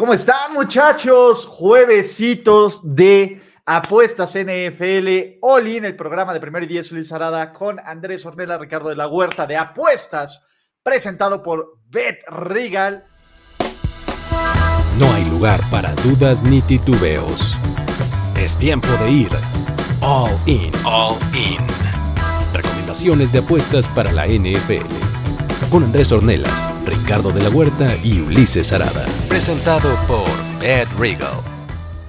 ¿Cómo están, muchachos? Juevesitos de Apuestas NFL, All In, el programa de Primero y Diez, Luis Arada, con Andrés Ornella, Ricardo de la Huerta de Apuestas, presentado por Bet Regal. No hay lugar para dudas ni titubeos. Es tiempo de ir All In, All In. Recomendaciones de apuestas para la NFL con Andrés Ornelas, Ricardo de la Huerta y Ulises Arada. Presentado por Ed Regal.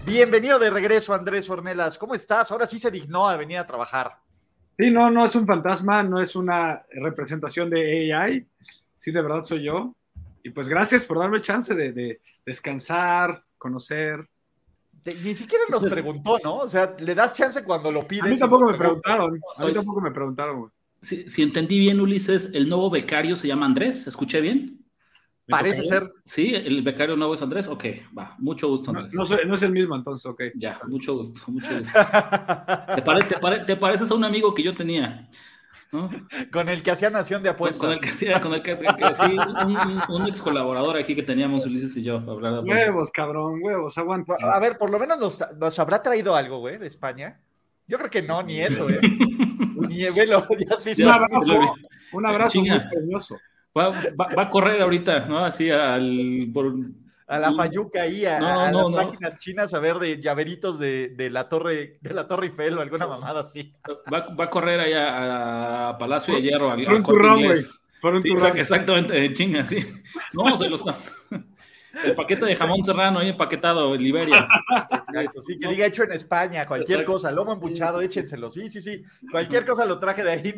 Bienvenido de regreso, Andrés Ornelas. ¿Cómo estás? Ahora sí se dignó a venir a trabajar. Sí, no, no es un fantasma, no es una representación de AI. Sí, de verdad soy yo. Y pues gracias por darme chance de, descansar, conocer. ni siquiera nos preguntó, ¿no? O sea, le das chance cuando lo pides. A mí tampoco me preguntaron. A mí tampoco me preguntaron, si, entendí bien, Ulises, el nuevo becario se llama Andrés, ¿escuché bien? Parece ser. Sí, el becario nuevo es Andrés. Ok, va, mucho gusto, Andrés. No, no, es el mismo, entonces, ok. Ya, mucho gusto, mucho gusto. ¿Te, pareces a un amigo que yo tenía. Con el que hacía Nación de Apuestas. Con el que hacía, con el que, sí, un, ex colaborador aquí que teníamos Ulises y yo. hablar de huevos, cabrón, huevos, aguanta. A ver, por lo menos nos, nos habrá traído algo, güey, de España. Yo creo que no, ni eso, ¿eh? velo, ya sí, Un abrazo, un abrazo muy premioso. Va, a correr ahorita, ¿no? Así al. Por... A la Fayuca ahí, a, las páginas chinas a ver de llaveritos de, de, la torre, de la Torre Eiffel o alguna mamada así. Va, va a correr allá a Palacio de Hierro. Al, por un turrón, güey. Por un sí, turrón. Exactamente, chinga, sí. No, se lo está. El paquete de jamón serrano ahí empaquetado en Liberia. Exacto, sí, que diga hecho en España, cualquier cosa, lomo embuchado, échenselo, sí, sí, sí, cualquier cosa lo traje de ahí.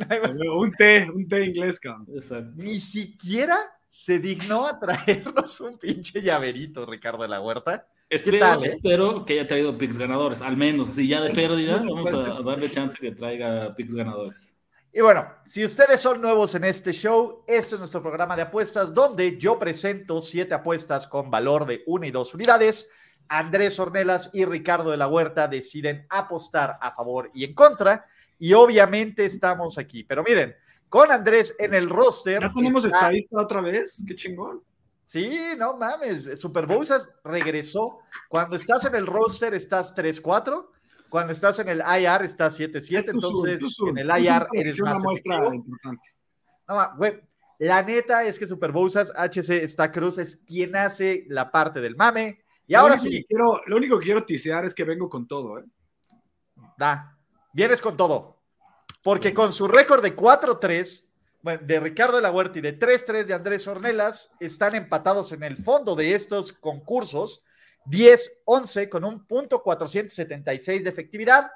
un té, un té inglés, cabrón. Ni siquiera se dignó a traernos un pinche llaverito, Ricardo de la Huerta. Espero, tal, eh? espero que haya traído picks ganadores, al menos, así ya de pérdida, vamos a darle chance que traiga picks ganadores. Y bueno, si ustedes son nuevos en este show, este es nuestro programa de apuestas donde yo presento siete apuestas con valor de una y dos unidades. Andrés Ornelas y Ricardo de la Huerta deciden apostar a favor y en contra. Y obviamente estamos aquí. Pero miren, con Andrés en el roster. ¿Ya tenemos estadista otra vez? Qué chingón. Sí, no mames. Super regresó. Cuando estás en el roster estás 3-4 cuando estás en el IR estás 7-7, entonces en el IR eres más importante. No, güey, la neta es que Superbowsas HC está Cruz es quien hace la parte del mame. Y ahora sí. Quiero, lo único que quiero tisear es que vengo con todo, ¿eh? Da, vienes con todo. Porque con su récord de 4-3, bueno, de Ricardo de la Huerta y de 3-3 de Andrés Ornelas, están empatados en el fondo de estos concursos 10-11 con un punto 476 de efectividad.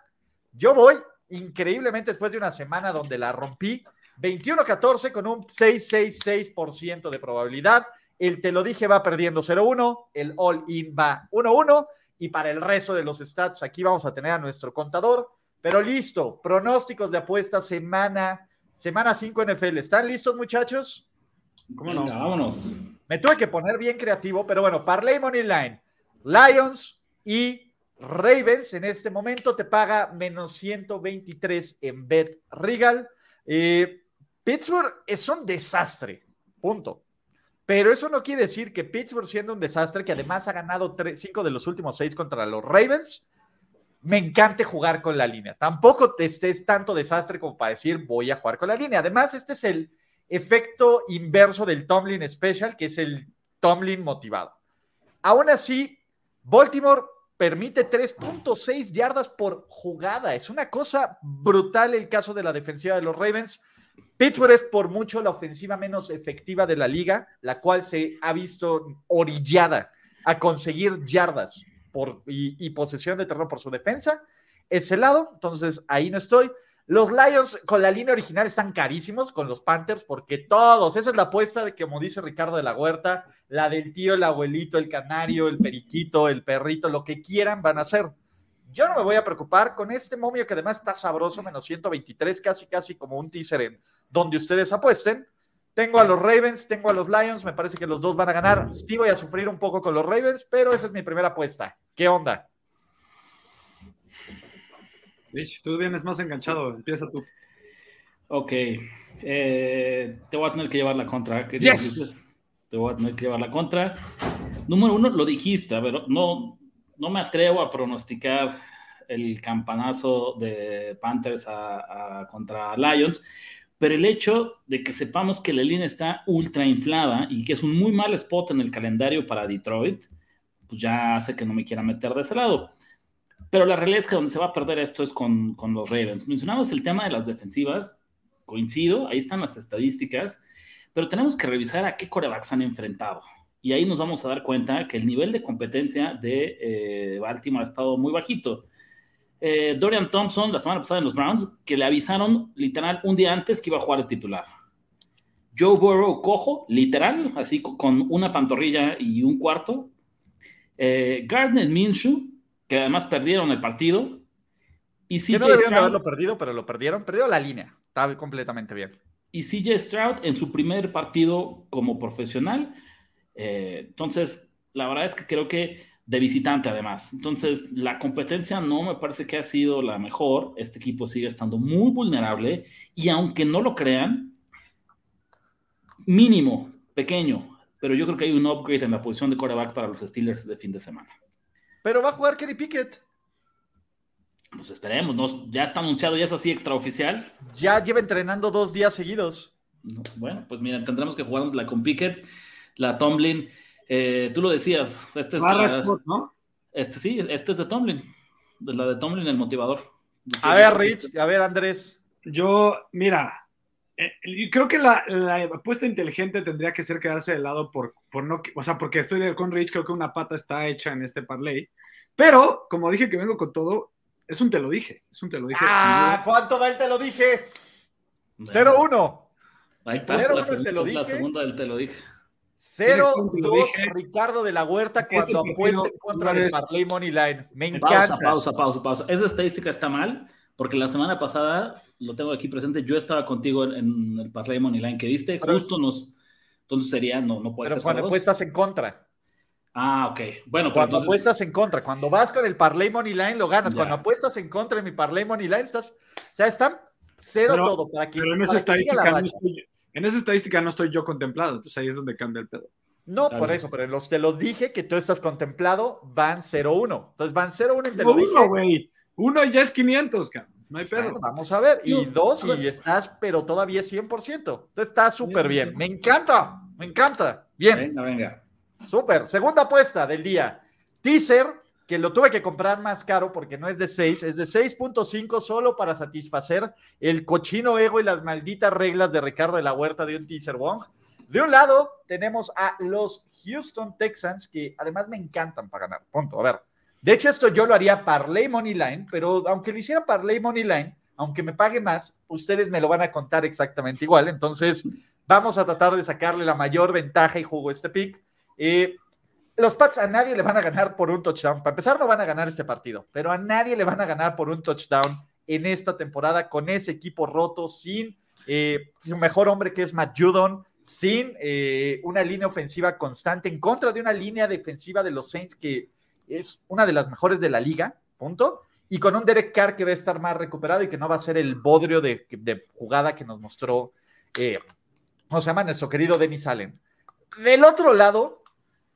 Yo voy increíblemente después de una semana donde la rompí, 21-14 con un 666% de probabilidad. El te lo dije va perdiendo 0-1, el all-in va 1-1 y para el resto de los stats aquí vamos a tener a nuestro contador. Pero listo, pronósticos de apuesta semana, semana 5 NFL. ¿Están listos muchachos? ¿Cómo no? vámonos. Me tuve que poner bien creativo, pero bueno, Parley Money Line. Lions y Ravens en este momento te paga menos 123 en Bet Regal. Eh, Pittsburgh es un desastre, punto. Pero eso no quiere decir que Pittsburgh siendo un desastre, que además ha ganado cinco de los últimos seis contra los Ravens, me encante jugar con la línea. Tampoco estés tanto desastre como para decir voy a jugar con la línea. Además, este es el efecto inverso del Tomlin Special, que es el Tomlin motivado. Aún así, Baltimore permite 3.6 yardas por jugada. Es una cosa brutal el caso de la defensiva de los Ravens. Pittsburgh es por mucho la ofensiva menos efectiva de la liga, la cual se ha visto orillada a conseguir yardas por, y, posesión de terreno por su defensa. Ese lado, entonces ahí no estoy. Los Lions con la línea original están carísimos con los Panthers porque todos, esa es la apuesta de que, como dice Ricardo de la Huerta, la del tío, el abuelito, el canario, el periquito, el perrito, lo que quieran van a hacer. Yo no me voy a preocupar con este momio que además está sabroso, menos 123, casi, casi como un teaser en donde ustedes apuesten. Tengo a los Ravens, tengo a los Lions, me parece que los dos van a ganar. Sí voy a sufrir un poco con los Ravens, pero esa es mi primera apuesta. ¿Qué onda? Tú vienes más enganchado, empieza tú. Ok, eh, te voy a tener que llevar la contra. Yes. te voy a tener que llevar la contra. Número uno, lo dijiste, ver, no, no me atrevo a pronosticar el campanazo de Panthers contra Lions, pero el hecho de que sepamos que la línea está ultra inflada y que es un muy mal spot en el calendario para Detroit, pues ya hace que no me quiera meter de ese lado. Pero la realidad es que donde se va a perder esto es con, con los Ravens. Mencionamos el tema de las defensivas, coincido, ahí están las estadísticas, pero tenemos que revisar a qué corebacks han enfrentado. Y ahí nos vamos a dar cuenta que el nivel de competencia de eh, Baltimore ha estado muy bajito. Eh, Dorian Thompson, la semana pasada en los Browns, que le avisaron literal un día antes que iba a jugar el titular. Joe Burrow cojo, literal, así con una pantorrilla y un cuarto. Eh, Gardner Minshew, que además perdieron el partido. Y CJ no debían haberlo perdido, pero lo perdieron. Perdió la línea. Estaba completamente bien. Y CJ Stroud en su primer partido como profesional. Eh, entonces, la verdad es que creo que de visitante además. Entonces, la competencia no me parece que ha sido la mejor. Este equipo sigue estando muy vulnerable y aunque no lo crean, mínimo, pequeño, pero yo creo que hay un upgrade en la posición de coreback para los Steelers de fin de semana. Pero va a jugar Kenny Pickett. Pues esperemos, ¿no? ya está anunciado, ya es así extraoficial. Ya lleva entrenando dos días seguidos. bueno, pues mira, tendremos que jugarnos la con Pickett, la Tomlin. Eh, tú lo decías, este es ¿no? Este sí, este es de Tomlin, de la de Tomlin, el motivador. A ver, Rich, a ver, Andrés. Yo, mira, eh, creo que la, apuesta inteligente tendría que ser quedarse de lado por, por no, o sea, porque estoy con Rich, creo que una pata está hecha en este parlay. Pero, como dije que vengo con todo, es un te lo dije, es un te lo dije. Ah, ¿cuánto va el te lo dije? 0-1. Ahí está, la, te lo dije. la segunda del te lo dije. 0-2 Ricardo de la Huerta cuando apuesta en contra del Parley Money Line. Me encanta. Pausa, pausa, pausa, Esa estadística está mal porque la semana pasada, lo tengo aquí presente, yo estaba contigo en, el Parley Money Line que diste, justo nos. Entonces sería, no, no puede pero cuando apuestas en contra. Ah, ok. Bueno, cuando apuestas en contra, cuando vas con el Parley Money Line lo ganas. Cuando apuestas en contra en mi Parley Money Line, estás, o sea, están cero todo para que, pero en esa estadística no en esa estadística no estoy yo contemplado, entonces ahí es donde cambia el pedo. No, por eso, pero los, te lo dije que tú estás contemplado, van 0-1. Entonces van 0-1 y te lo dije. Uno, güey. Uno ya es 500, cabrón. No hay pedo. vamos a ver. Y dos, y estás, pero todavía es 100%. Entonces está súper bien. Me encanta, me encanta. Bien. Venga, venga. Súper. Segunda apuesta del día. Teaser, que lo tuve que comprar más caro porque no es de 6, es de 6.5 solo para satisfacer el cochino ego y las malditas reglas de Ricardo de la Huerta de un teaser Wong. De un lado tenemos a los Houston Texans que además me encantan para ganar. Punto. A ver. De hecho, esto yo lo haría Parley Money Line, pero aunque lo hiciera Parley Money Line, aunque me pague más, ustedes me lo van a contar exactamente igual. Entonces, vamos a tratar de sacarle la mayor ventaja y jugo este pick. Eh, los Pats a nadie le van a ganar por un touchdown. Para empezar, no van a ganar este partido, pero a nadie le van a ganar por un touchdown en esta temporada con ese equipo roto, sin eh, su mejor hombre que es Matt Judon, sin eh, una línea ofensiva constante, en contra de una línea defensiva de los Saints que es una de las mejores de la liga, punto. Y con un Derek Carr que va a estar más recuperado y que no va a ser el bodrio de, jugada que nos mostró, eh, ¿cómo se llama? Nuestro querido Dennis Allen. Del otro lado,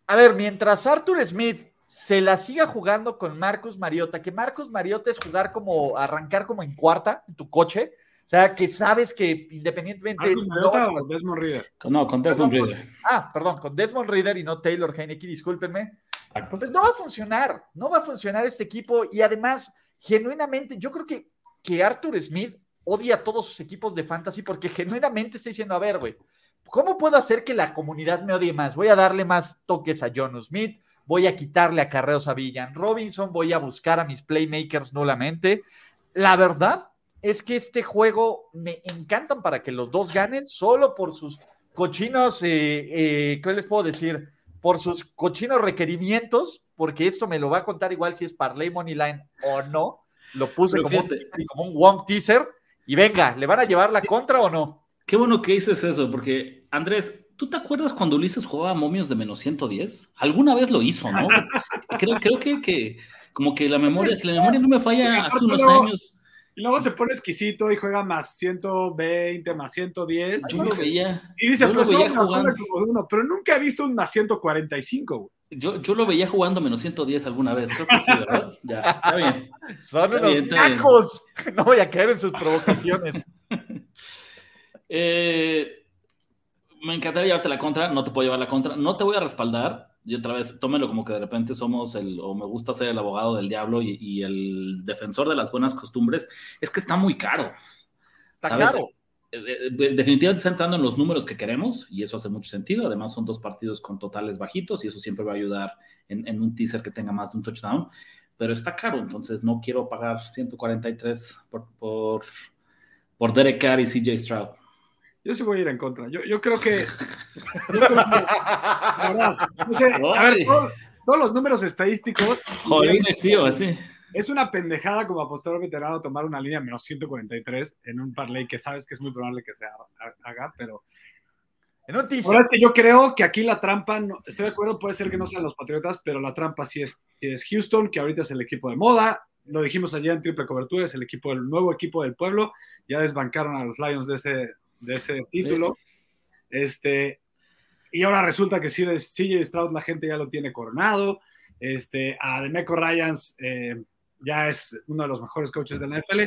a ver, mientras Arthur Smith se la siga jugando con Marcus Mariota, que Marcus Mariota es jugar como, arrancar como en cuarta en tu coche, o sea, que sabes que independientemente. no, con Desmond Reader. No, con Desmond Reader. ah, perdón, con Desmond Reader y no Taylor Heineke, discúlpenme. Pues no va a funcionar, no va a funcionar este equipo y además, genuinamente, yo creo que, que Arthur Smith odia a todos sus equipos de fantasy porque genuinamente está diciendo, a ver, güey, ¿Cómo puedo hacer que la comunidad me odie más? Voy a darle más toques a John Smith, voy a quitarle acarreos a Villan Robinson, voy a buscar a mis playmakers nulamente. La verdad es que este juego me encantan para que los dos ganen solo por sus cochinos, eh, eh, ¿qué les puedo decir? Por sus cochinos requerimientos, porque esto me lo va a contar igual si es Parley Money Line o no. Lo puse como un, como un one teaser y venga, ¿le van a llevar la contra o no? Qué bueno que dices eso, porque Andrés, ¿tú te acuerdas cuando Ulises jugaba momios de menos 110? Alguna vez lo hizo, ¿no? creo, creo que, que, como que la memoria, si la memoria no me falla, hace unos años Y luego se pone exquisito y juega más 120, más 110. Yo lo veía. Y dice, yo lo pero, veía son una jugando. cosa como de uno, pero nunca he visto un más 145. güey. Yo, yo lo veía jugando menos 110 alguna vez. Creo que sí, ¿verdad? Ya, está bien. Son Está unos bien, está bien. nacos. No voy a caer en sus provocaciones. Eh, me encantaría llevarte la contra, no te puedo llevar la contra, no te voy a respaldar. Y otra vez, tómelo como que de repente somos el, o me gusta ser el abogado del diablo y, y el defensor de las buenas costumbres. Es que está muy caro. Está ¿sabes? caro. Eh, eh, definitivamente está entrando en los números que queremos y eso hace mucho sentido. Además, son dos partidos con totales bajitos y eso siempre va a ayudar en, en un teaser que tenga más de un touchdown. Pero está caro, entonces no quiero pagar 143 por, por, por Derek Carr y CJ Stroud. Yo sí voy a ir en contra. Yo, yo creo que. yo creo que- no sé, a ver, Ay. todo- todos los números estadísticos. Jolines, tío, así. Es una pendejada como apostador veterano tomar una línea menos 143 en un parlay que sabes que es muy probable que se ha- haga, pero la verdad es que yo creo que aquí la trampa, no- estoy de acuerdo, puede ser que no sean los Patriotas, pero la trampa sí es, sí es Houston, que ahorita es el equipo de moda. Lo dijimos ayer en triple cobertura, es el equipo, el nuevo equipo del pueblo. Ya desbancaron a los Lions de ese, de ese título. Este, y ahora resulta que sí, CJ Stroud la gente ya lo tiene coronado. Este, a Demeco Ryans eh, ya es uno de los mejores coaches de la NFL.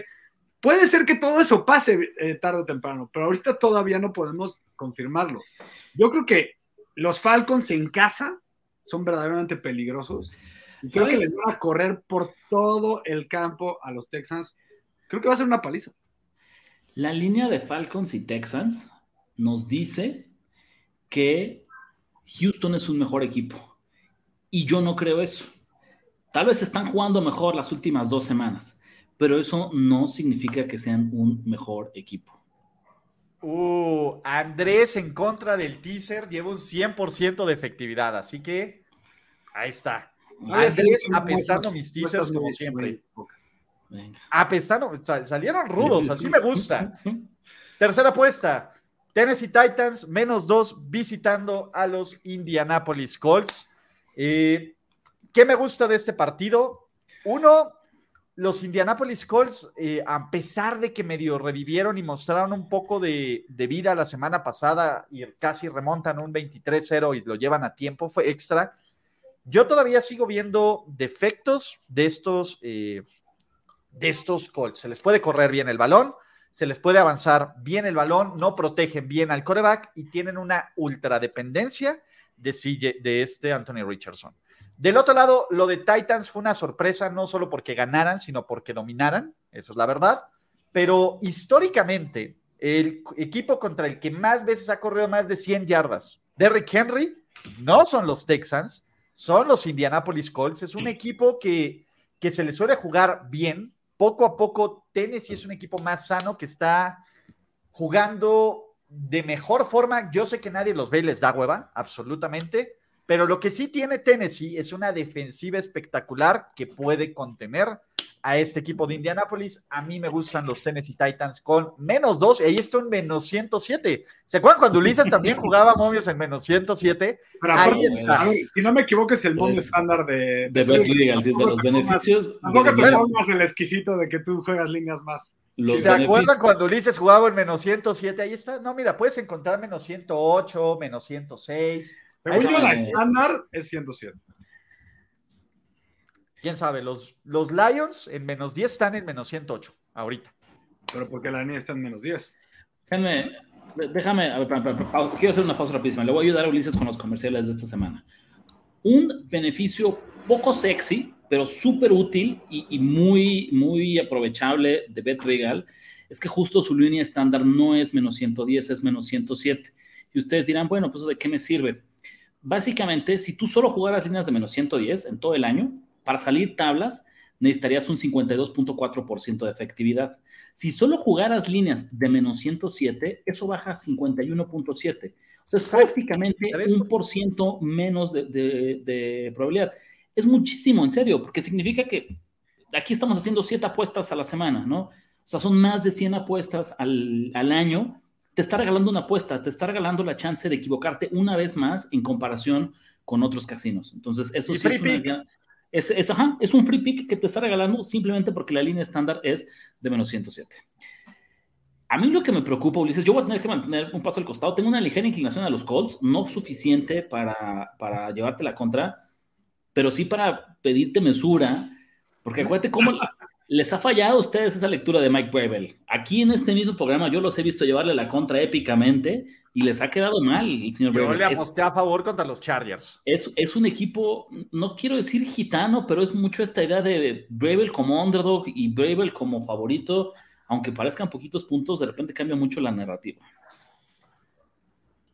Puede ser que todo eso pase eh, tarde o temprano, pero ahorita todavía no podemos confirmarlo. Yo creo que los Falcons en casa son verdaderamente peligrosos. Y creo que les van a correr por todo el campo a los Texans. Creo que va a ser una paliza. La línea de Falcons y Texans nos dice que Houston es un mejor equipo. Y yo no creo eso. Tal vez están jugando mejor las últimas dos semanas, pero eso no significa que sean un mejor equipo. Uh, Andrés en contra del teaser lleva un 100% de efectividad, así que ahí está. Andrés apestando mis teasers como siempre. Venga. Sal- salieron rudos, así me gusta. Tercera apuesta. Tennessee Titans, menos dos, visitando a los Indianapolis Colts. Eh, ¿Qué me gusta de este partido? Uno, los Indianapolis Colts, eh, a pesar de que medio revivieron y mostraron un poco de, de vida la semana pasada y casi remontan un 23-0 y lo llevan a tiempo, fue extra. Yo todavía sigo viendo defectos de estos, eh, de estos Colts. Se les puede correr bien el balón, se les puede avanzar bien el balón, no protegen bien al coreback y tienen una ultradependencia de, CJ de este Anthony Richardson. Del otro lado, lo de Titans fue una sorpresa, no solo porque ganaran, sino porque dominaran, eso es la verdad. Pero históricamente, el equipo contra el que más veces ha corrido más de 100 yardas, Derrick Henry, no son los Texans, son los Indianapolis Colts. Es un equipo que, que se le suele jugar bien. Poco a poco, Tennessee es un equipo más sano que está jugando de mejor forma. Yo sé que nadie los ve y les da hueva, absolutamente. Pero lo que sí tiene Tennessee es una defensiva espectacular que puede contener a este equipo de Indianapolis. A mí me gustan los Tennessee Titans con menos dos. Y ahí está un menos 107. ¿Se acuerdan cuando Ulises también jugaba momios en menos 107? Pero Ahí está. ver, si no me equivoco, es el mundo Es- estándar de, De Bet Legal, de los beneficios. Tampoco te de- pongas el exquisito de que tú juegas líneas más. los ¿Se beneficios- acuerdan cuando Ulises jugaba en menos 107? Ahí está. No, mira, puedes encontrar menos 108, menos 106. Según yo, la está. estándar es 107. Quién sabe, los, los Lions en menos 10 están en menos 108 ahorita. Pero porque la línea está en menos 10. Déjame, déjame, a ver, pa- pa- pa- quiero hacer una pausa rapidísima. Le voy a ayudar a Ulises con los comerciales de esta semana. Un beneficio poco sexy, pero súper útil y, y muy, muy aprovechable de Bet Regal es que justo su línea estándar no es menos 110, es menos 107. Y ustedes dirán, bueno, pues ¿de qué me sirve? Básicamente, si tú solo jugaras líneas de menos 110 en todo el año, para salir tablas necesitarías un 52.4% de efectividad. Si solo jugaras líneas de menos 107, eso baja a 51.7. O sea, es prácticamente un por ciento menos de, de, de, probabilidad. Es muchísimo, en serio, porque significa que aquí estamos haciendo siete apuestas a la semana, ¿no? O sea, son más de 100 apuestas al, al año. Te está regalando una apuesta, te está regalando la chance de equivocarte una vez más en comparación con otros casinos. Entonces, eso sí es una Es, es, ajá, es un free pick que te está regalando simplemente porque la línea estándar es de menos 107. A mí lo que me preocupa, Ulises, yo voy a tener que mantener un paso al costado. Tengo una ligera inclinación a los Colts, no suficiente para, para llevarte la contra, pero sí para pedirte mesura, porque acuérdate cómo les ha fallado a ustedes esa lectura de Mike Bravel. Aquí en este mismo programa yo los he visto llevarle la contra épicamente y les ha quedado mal el señor Yo le aposté a favor contra los Chargers. Es, es, un equipo, no quiero decir gitano, pero es mucho esta idea de Bravel como underdog y Bravel como favorito aunque parezcan poquitos puntos, de repente cambia mucho la narrativa.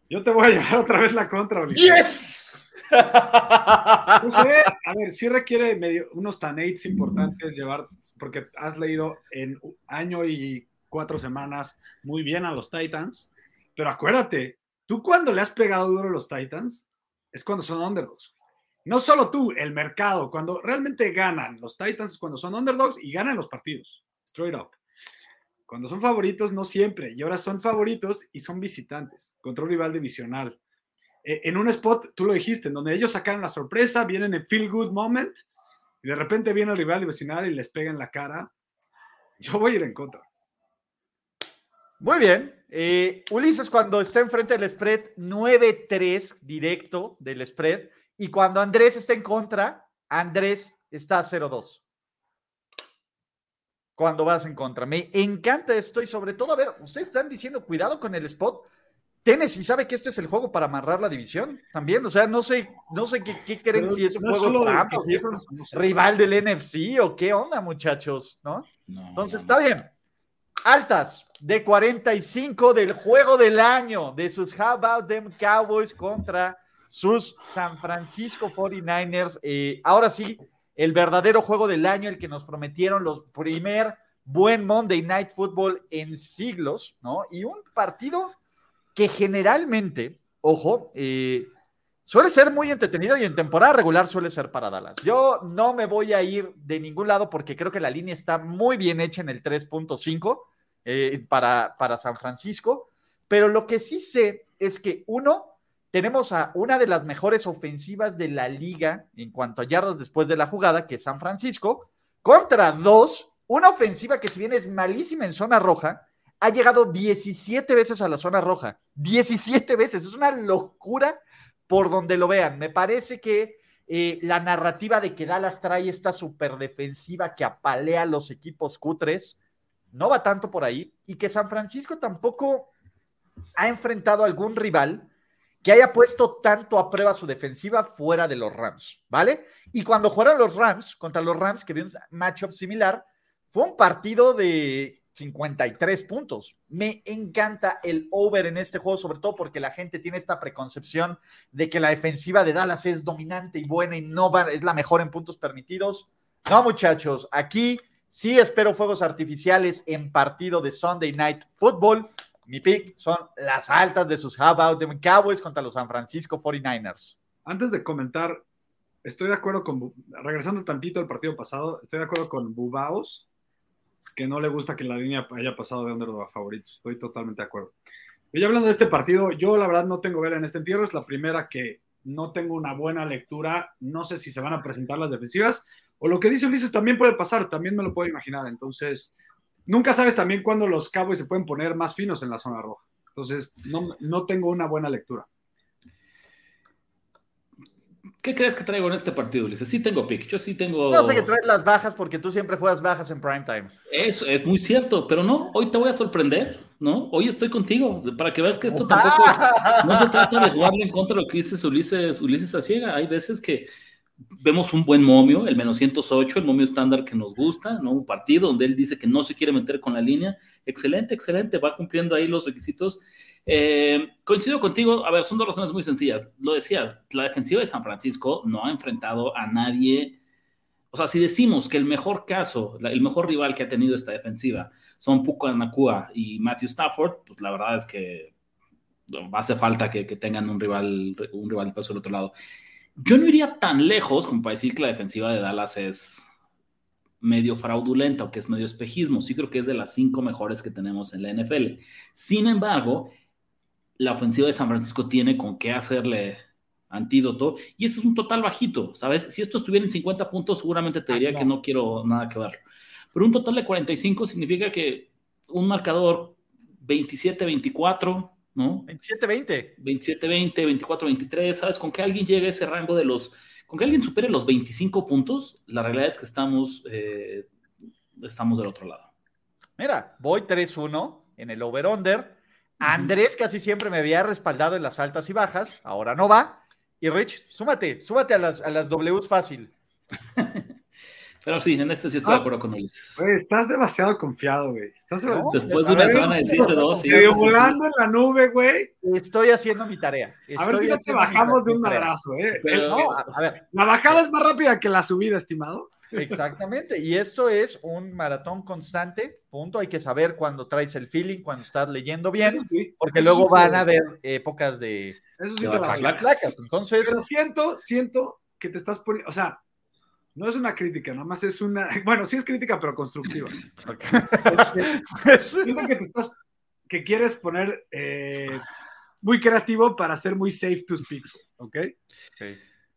Yo te voy a llevar otra vez la contra, ¡Yes! No sé, a ver, sí requiere medio, unos tanates importantes llevar, porque has leído en año y cuatro semanas muy bien a los Titans, pero acuérdate, tú cuando le has pegado duro a los Titans es cuando son underdogs. No solo tú, el mercado, cuando realmente ganan los Titans es cuando son underdogs y ganan los partidos, straight up. Cuando son favoritos, no siempre. Y ahora son favoritos y son visitantes contra un rival divisional. Eh, en un spot, tú lo dijiste, en donde ellos sacan la sorpresa, vienen en feel good moment y de repente viene el rival divisional y les pega en la cara. Yo voy a ir en contra. Muy bien. Eh, Ulises, cuando está enfrente del spread, 9-3 directo del spread. Y cuando Andrés está en contra, Andrés está 0-2 cuando vas en contra. Me encanta esto y sobre todo, a ver, ustedes están diciendo cuidado con el spot. Tennessee sabe que este es el juego para amarrar la división también. O sea, no sé, no sé qué, creen, si es un juego de trampa, si es un rival del NFC o qué onda, muchachos, ¿no? Entonces, está bien. Altas de 45 del juego del año de sus How About Them Cowboys contra sus San Francisco 49ers. Eh, ahora sí, el verdadero juego del año, el que nos prometieron los primer buen Monday Night Football en siglos, ¿no? Y un partido que generalmente, ojo, eh, suele ser muy entretenido y en temporada regular suele ser para Dallas. Yo no me voy a ir de ningún lado porque creo que la línea está muy bien hecha en el 3.5 eh, para, para San Francisco, pero lo que sí sé es que uno, tenemos a una de las mejores ofensivas de la liga en cuanto a yardas después de la jugada, que es San Francisco, contra dos, una ofensiva que si bien es malísima en zona roja, ha llegado 17 veces a la zona roja. 17 veces, es una locura por donde lo vean. Me parece que eh, la narrativa de que Dallas trae esta super defensiva que apalea a los equipos cutres no va tanto por ahí y que San Francisco tampoco ha enfrentado a algún rival que haya puesto tanto a prueba su defensiva fuera de los Rams, ¿vale? Y cuando jugaron los Rams contra los Rams, que vio un matchup similar, fue un partido de 53 puntos. Me encanta el over en este juego, sobre todo porque la gente tiene esta preconcepción de que la defensiva de Dallas es dominante y buena y no va, es la mejor en puntos permitidos. No, muchachos, aquí sí espero fuegos artificiales en partido de Sunday Night Football. Mi pick son las altas de sus How About the Cowboys contra los San Francisco 49ers. Antes de comentar, estoy de acuerdo con, regresando tantito al partido pasado, estoy de acuerdo con Bubaos, que no le gusta que la línea haya pasado de underdog a favoritos. Estoy totalmente de acuerdo. Y hablando de este partido, yo la verdad no tengo vela en este entierro. Es la primera que no tengo una buena lectura. No sé si se van a presentar las defensivas. O lo que dice Ulises también puede pasar, también me lo puedo imaginar. Entonces, nunca sabes también cuándo los Cowboys se pueden poner más finos en la zona roja. Entonces, no, no tengo una buena lectura. ¿Qué crees que traigo en este partido, Ulises? Sí tengo pick, yo sí tengo... No sé que traes las bajas porque tú siempre juegas bajas en prime time. Eso es muy cierto, pero no, hoy te voy a sorprender, ¿no? Hoy estoy contigo, para que veas que esto tampoco... no se trata de jugarle en contra de lo que dices Ulises, Ulises Ciega. Hay veces que vemos un buen momio, el menos 108, el momio estándar que nos gusta, ¿no? Un partido donde él dice que no se quiere meter con la línea. Excelente, excelente, va cumpliendo ahí los requisitos. Eh, coincido contigo, a ver, son dos razones muy sencillas. Lo decías, la defensiva de San Francisco no ha enfrentado a nadie. O sea, si decimos que el mejor caso, el mejor rival que ha tenido esta defensiva son Puka Nakua y Matthew Stafford, pues la verdad es que hace falta que, tengan un rival, un rival de peso del otro lado. Yo no iría tan lejos como para decir que la defensiva de Dallas es medio fraudulenta o que es medio espejismo. Sí creo que es de las cinco mejores que tenemos en la NFL. Sin embargo, la ofensiva de San Francisco tiene con qué hacerle antídoto. Y este es un total bajito, ¿sabes? Si esto estuviera en 50 puntos, seguramente te Ah, diría no. que no quiero nada que ver. Pero un total de 45 significa que un marcador 27-24, ¿no? 27-20. 27-20, 24-23, ¿sabes? Con que alguien llegue a ese rango de los, con que alguien supere los 25 puntos, la realidad es que estamos, eh, estamos del otro lado. Mira, voy 3-1 en el over-under. Andrés casi siempre me había respaldado en las altas y bajas, ahora no va. Y Rich, súmate, súmate a las, a las Ws fácil. Pero sí, en este sí estoy Ah, de acuerdo con Ulises. Güey, estás demasiado confiado, güey. Estás No, demasiado... Después de una ver, semana de 7-2, sí. Medio volando en la nube, güey. Estoy haciendo mi tarea. A ver si no te bajamos de un madrazo, ¿eh? Pero- El- No, a, a ver, La bajada es más rápida que la subida, estimado. exactamente. Y esto es un maratón constante. Punto. Hay que saber cuando traes el feeling, cuando estás leyendo bien, sí, porque luego sí, van a haber épocas de, Eso sí de vacas. Entonces, Pero siento, siento que te estás poniendo, o sea, no es una crítica, nada más es una, bueno, sí es crítica, pero constructiva. Este, siento que te estás, que quieres poner eh, muy creativo para ser muy safe to speak, ¿ok?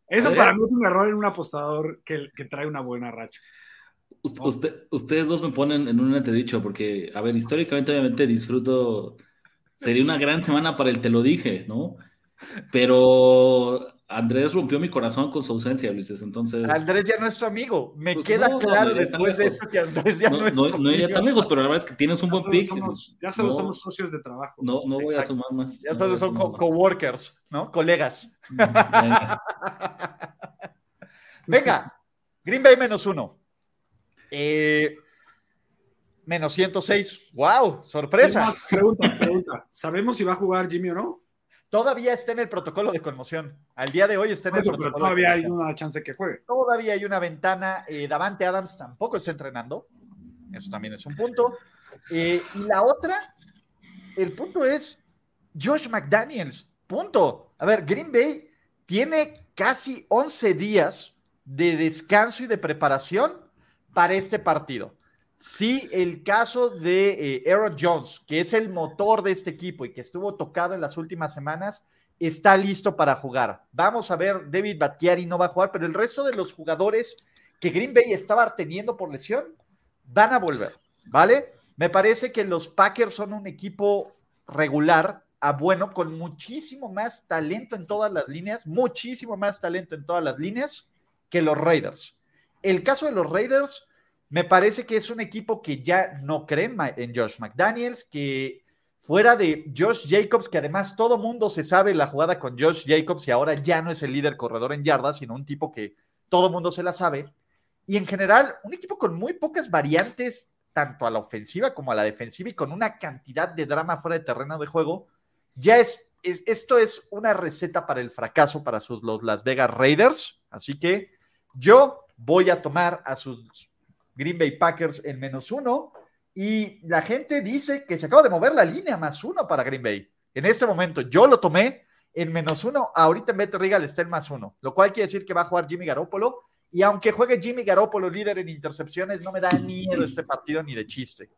Eso para mí es un error en un apostador que, que trae una buena racha. Ust- usted- ustedes dos me ponen en un entredicho porque, a ver, históricamente obviamente disfruto, sería una gran semana para el te lo dije, ¿no? Pero Andrés rompió mi corazón con su ausencia, Ulises, entonces Andrés ya no es tu amigo. Me Pues queda no, claro no después de eso que Andrés ya no, no, es no- tu no iría amigo. tan lejos, pero la verdad es que tienes un Ya buen pick. somos, ya solo No. somos socios de trabajo. No, no voy a sumar más. Ya solo son co- coworkers, ¿no? Colegas. Mm, venga. Venga, Green Bay menos uno. Eh, menos 106. ¡Wow! ¡Sorpresa! Pregunta, pregunta. ¿Sabemos si va a jugar Jimmy o no? Todavía está en el protocolo de conmoción. Al día de hoy está en el pero protocolo. de todavía hay conmoción. una chance que juegue. Todavía hay una ventana. Eh, Davante Adams tampoco está entrenando. Eso también es un punto. Eh, y la otra, el punto es Josh McDaniels. Punto. A ver, Green Bay tiene casi 11 días de descanso y de preparación para este partido. Si el caso de eh, Aaron Jones, que es el motor de este equipo y que estuvo tocado en las últimas semanas, está listo para jugar. Vamos a ver, David Batchiari no va a jugar, pero el resto de los jugadores que Green Bay estaba teniendo por lesión van a volver, ¿vale? Me parece que los Packers son un equipo regular a bueno, con muchísimo más talento en todas las líneas, muchísimo más talento en todas las líneas que los Raiders. El caso de los Raiders, me parece que es un equipo que ya no cree en Josh McDaniels, que fuera de Josh Jacobs, que además todo mundo se sabe la jugada con Josh Jacobs y ahora ya no es el líder corredor en yardas, sino un tipo que todo mundo se la sabe. Y en general, un equipo con muy pocas variantes, tanto a la ofensiva como a la defensiva, y con una cantidad de drama fuera de terreno de juego, ya es, es- esto es una receta para el fracaso para sus, los Las Vegas Raiders. Así que yo voy a tomar a sus Green Bay Packers en menos uno. Y la gente dice que se acaba de mover la línea más uno para Green Bay. En este momento yo lo tomé en menos uno. Ahorita en Bet Regal está en más uno, lo cual quiere decir que va a jugar Jimmy Garoppolo. Y aunque juegue Jimmy Garoppolo líder en intercepciones, no me da miedo este partido ni de chiste.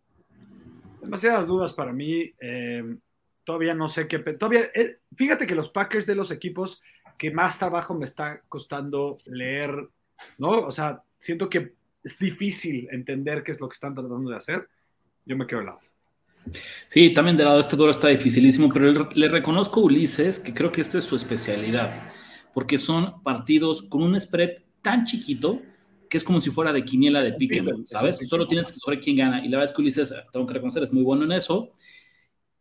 Demasiadas dudas para mí. eh, todavía no sé qué. Todavía, eh, fíjate que los Packers de los equipos que más trabajo me está costando leer, ¿no? O sea, siento que es difícil entender qué es lo que están tratando de hacer. Yo me quedo al lado. Sí, también de lado este duelo está dificilísimo, pero le, reconozco a Ulises que creo que esta es su especialidad, porque son partidos con un spread tan chiquito que es como si fuera de quiniela de pique, ¿sabes? Solo tienes que saber quién gana. Y la verdad es que Ulises, tengo que reconocer, es muy bueno en eso.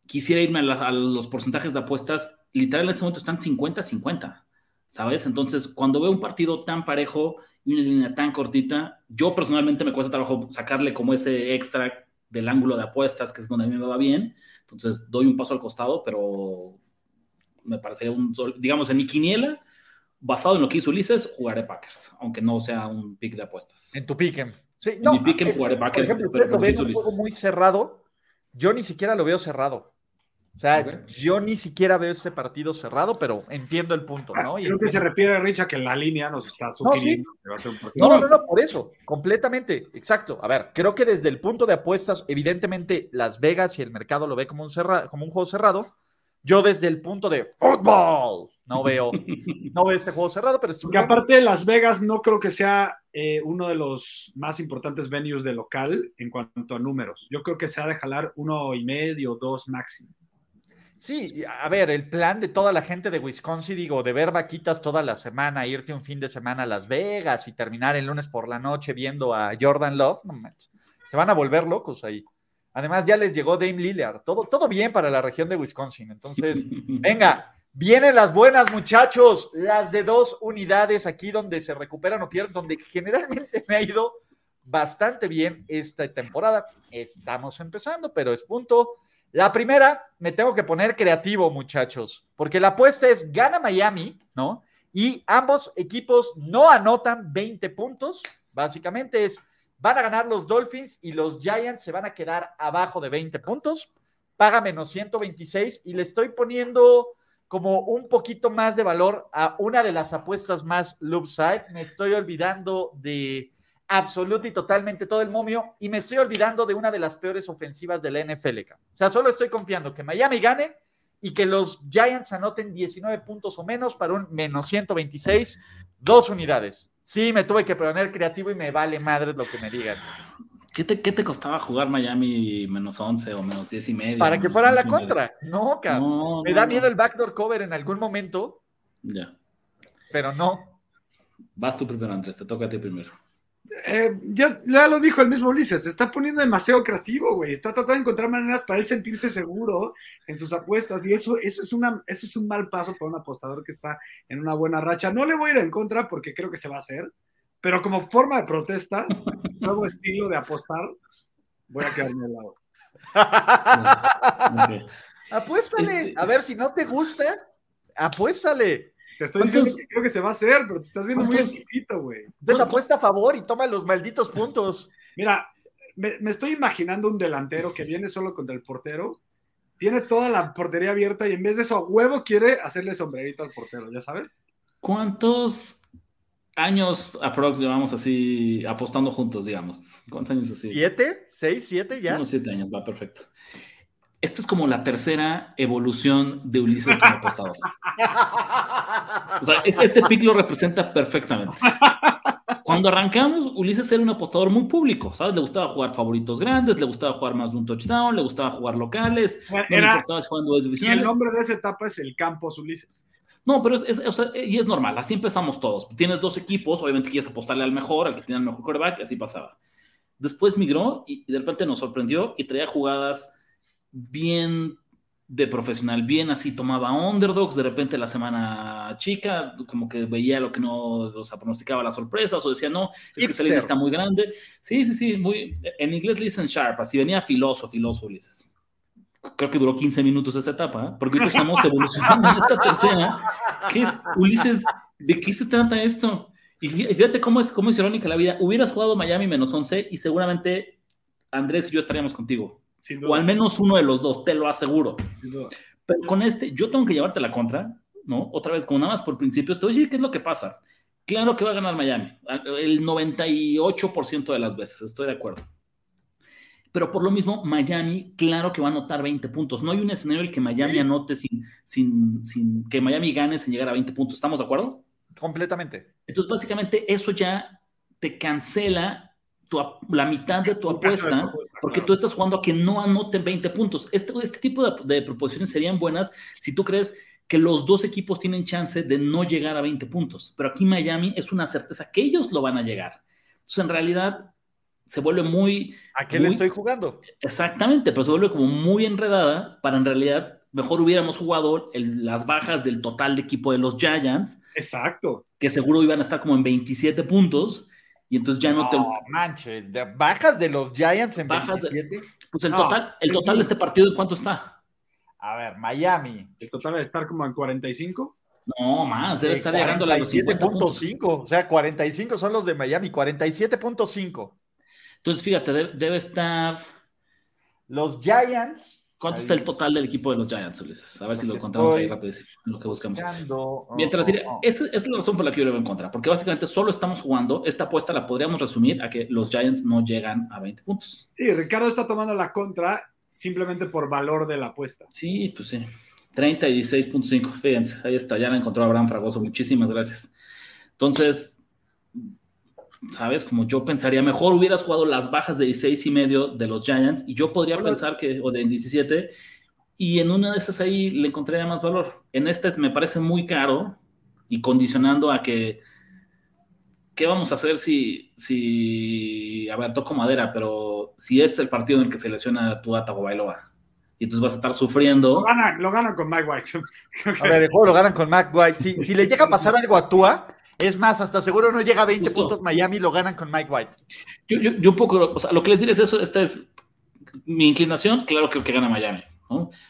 Quisiera irme a, la- a los porcentajes de apuestas. Literal, en este momento están 50-50, ¿sabes? Entonces, cuando veo un partido tan parejo y una línea tan cortita, yo personalmente me cuesta trabajo sacarle como ese extra del ángulo de apuestas, que es donde a mí me va bien. Entonces, doy un paso al costado, pero me parecería un, sol- digamos, en mi quiniela, basado en lo que hizo Ulises, jugaré Packers, aunque no sea un pick de apuestas. En tu pick'em. Sí, En no, mi pick'em es- jugaré por Packers, ejemplo, pero ustedes lo por ven un juego muy cerrado. Yo ni siquiera lo veo cerrado. O sea, yo ni siquiera veo este partido cerrado, pero entiendo el punto, ¿no? Y Creo que se refiere, Rich, a que la línea nos está sugiriendo que va a ser un partido. No, no, no, por eso, completamente, exacto. A ver, creo que desde el punto de apuestas, evidentemente Las Vegas y el mercado lo ve como un, cerra- como un juego cerrado. Yo desde el punto de fútbol no veo, no veo este juego cerrado, pero es Porque aparte Las Vegas no creo que sea eh, uno de los más importantes venues de local en cuanto a números. Yo creo que se ha de jalar uno y medio, dos máximo. Sí, a ver, el plan de toda la gente de Wisconsin, digo, de ver vaquitas toda la semana, irte un fin de semana a Las Vegas y terminar el lunes por la noche viendo a Jordan Love, no manches, se van a volver locos ahí. Además, ya les llegó Dame Lillard. Todo, todo bien para la región de Wisconsin. Entonces, venga, vienen las buenas, muchachos. Las de dos unidades aquí donde se recuperan o pierden, donde generalmente me ha ido bastante bien esta temporada. Estamos empezando, pero es punto. La primera, me tengo que poner creativo, muchachos, porque la apuesta es gana Miami, ¿no? Y ambos equipos no anotan 20 puntos. Básicamente es Van a ganar los Dolphins y los Giants se van a quedar abajo de 20 puntos. Paga menos 126 y le estoy poniendo como un poquito más de valor a una de las apuestas más loop side. Me estoy olvidando de absoluto y totalmente todo el momio y me estoy olvidando de una de las peores ofensivas de la NFL. O sea, solo estoy confiando que Miami gane y que los Giants anoten 19 puntos o menos para un menos 126, dos unidades. Sí, me tuve que poner creativo y me vale madre lo que me digan. ¿Qué te, ¿Qué te, costaba jugar Miami menos 11 o menos 10 y medio? Para que fuera la contra. No, cabrón. me da miedo el backdoor cover en algún momento. Ya. Pero no. Vas tú primero, Andrés. Te toca a ti primero. Eh, ya, ya, lo dijo el mismo Ulises, se está poniendo demasiado creativo, güey. Está tratando de encontrar maneras para él sentirse seguro en sus apuestas. Y eso, eso, es una, eso es un mal paso para un apostador que está en una buena racha. No le voy a ir en contra porque creo que se va a hacer, pero como forma de protesta, nuevo estilo de apostar, voy a quedarme al lado. Apuéstale, a ver si no te gusta, apuéstale. Te estoy diciendo que creo que se va a hacer, pero te estás viendo muy exquisito, güey. Entonces apuesta a favor y toma los malditos puntos. Mira, me, me, estoy imaginando un delantero que viene solo contra el portero, tiene toda la portería abierta y en vez de eso, a huevo quiere hacerle sombrerito al portero, ¿ya sabes? ¿Cuántos años aprox llevamos así apostando juntos, digamos? ¿Cuántos años así? ¿Siete? ¿Seis? ¿Siete ya? Unos siete años, va perfecto. Esta es como la tercera evolución de Ulises como apostador. O sea, este, este pick lo representa perfectamente. Cuando arrancamos, Ulises era un apostador muy público, ¿sabes? Le gustaba jugar favoritos grandes, le gustaba jugar más de un touchdown, le gustaba jugar locales, era, no le importaba si jugando Y el nombre de esa etapa es el Campos Ulises. No, pero es, es, o sea, y es normal, así empezamos todos. Tienes dos equipos, obviamente quieres apostarle al mejor, al que tiene el mejor quarterback, y así pasaba. Después migró y de repente nos sorprendió y traía jugadas bien de profesional, bien así tomaba underdogs, de repente la semana chica, como que veía lo que no, o sea, pronosticaba las sorpresas, o decía, no, es que esta línea está muy grande. Sí, sí, sí, muy, en inglés le dicen sharp, así venía filoso, filoso, Ulises. Creo que duró 15 minutos esa etapa, ¿eh? porque estamos evolucionando en esta tercera, que es, Ulises, ¿de qué se trata esto? Y fíjate cómo es, cómo es irónica la vida. Hubieras jugado Miami menos 11 y seguramente Andrés y yo estaríamos contigo o al menos uno de los dos, te lo aseguro. Pero con este, yo tengo que llevarte la contra, ¿no? Otra vez, como nada más por principios, te voy a decir qué es lo que pasa. Claro que va a ganar Miami, el 98% de las veces, estoy de acuerdo. Pero por lo mismo, Miami, claro que va a anotar 20 puntos. No hay un escenario en el que Miami anote sin, sin, sin que Miami gane sin llegar a 20 puntos. ¿Estamos de acuerdo? Completamente. Entonces, básicamente, eso ya te cancela tu, la mitad de tu apuesta, porque tú estás jugando a que no anoten 20 puntos. Este, este tipo de, de, proposiciones serían buenas si tú crees que los dos equipos tienen chance de no llegar a 20 puntos. Pero aquí Miami es una certeza que ellos lo van a llegar. Entonces, en realidad, se vuelve muy... ¿A qué muy, le estoy jugando? Exactamente, pero se vuelve como muy enredada para en realidad mejor hubiéramos jugado el, las bajas del total de equipo de los Giants. Exacto. Que seguro iban a estar como en 27 puntos y entonces ya no, no te. manches, de bajas de los Giants en bajas 27. De, pues el no, total, el total de este partido, ¿en cuánto está? A ver, Miami. El total debe estar como en 45. No, más, debe estar llegando a los 47.5. O sea, 45 son los de Miami, 47.5. Entonces, fíjate, debe, debe estar. Los Giants ¿Cuánto ahí. está el total del equipo de los Giants, Ulises? A ver si lo encontramos ahí rápido, en lo que buscamos. Buscando, Mientras diré, oh, oh. Esa, esa, es la razón por la que yo lo veo en contra, porque básicamente solo estamos jugando, esta apuesta la podríamos resumir a que los Giants no llegan a 20 puntos. Sí, Ricardo está tomando la contra simplemente por valor de la apuesta. Sí, pues sí. 30 y 16.5. Fíjense, ahí está, ya la encontró Abraham Fragoso. Muchísimas gracias. Entonces, ¿sabes? Como yo pensaría, mejor hubieras jugado las bajas de 16 y medio de los Giants y yo podría pensar que, o de 17, y en una de esas ahí le encontraría más valor. En este me parece muy caro y condicionando a que, ¿qué vamos a hacer si, si, a ver, toco madera, pero si es el partido en el que se lesiona tu Bailoa? y entonces vas a estar sufriendo. Lo ganan, con Mike White. a ver, el juego lo ganan con Mike White. Si, si le llega a pasar algo a Tua, es más, hasta seguro no llega a 20 puntos Miami, lo ganan con Mike White. Yo, yo, yo un poco, o sea, lo que les diré es eso, esta es mi inclinación, claro que, que gana Miami.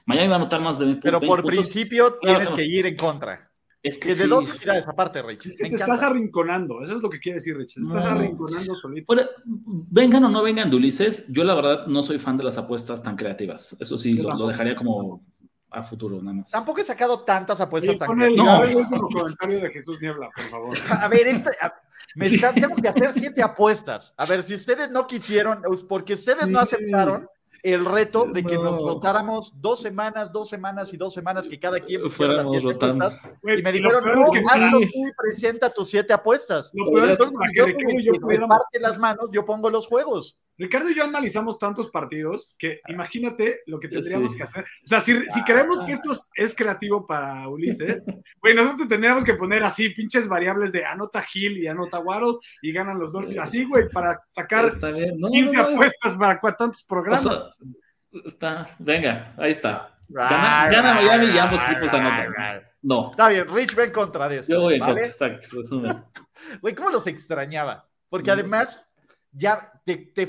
Miami va a anotar más de 20 Pero por principio tienes que ir en contra. Es que, de dos esa parte, Rich. Es que te estás arrinconando, eso es lo que quiere decir, Rich. Te estás arrinconando solito. vengan o no vengan de Ulises, yo la verdad no soy fan de las apuestas tan creativas. Eso sí, lo, dejaría como a futuro, nada más. Tampoco he sacado tantas apuestas tan creativas. No. comentario de Jesús Niebla, por favor. A ver, este, me tengo que hacer siete apuestas. A ver, si ustedes no quisieron, porque ustedes no aceptaron, el reto de que nos rotáramos dos semanas, dos semanas y dos semanas, que cada quien fuera las siete apuestas. y me dijeron, no, es que hazlo tú y presenta tus siete apuestas. Lo peor es que yo, yo, parte las manos, yo pongo los juegos. Ricardo y yo analizamos tantos partidos que imagínate lo que tendríamos que hacer. O sea, si, si queremos que esto es creativo para Ulises, güey, nosotros tendríamos que poner así pinches variables de anota Hill y anota Waddle y ganan los Dolphins. Así, güey, para sacar 15 apuestas para tantos programas. Está, venga, ahí está. Gana, gana Miami y ambos equipos anotan. No. Está bien, Rich ven contra de eso. Yo voy en contra, exacto, Güey, ¿cómo los extrañaba? Porque además ya te, te,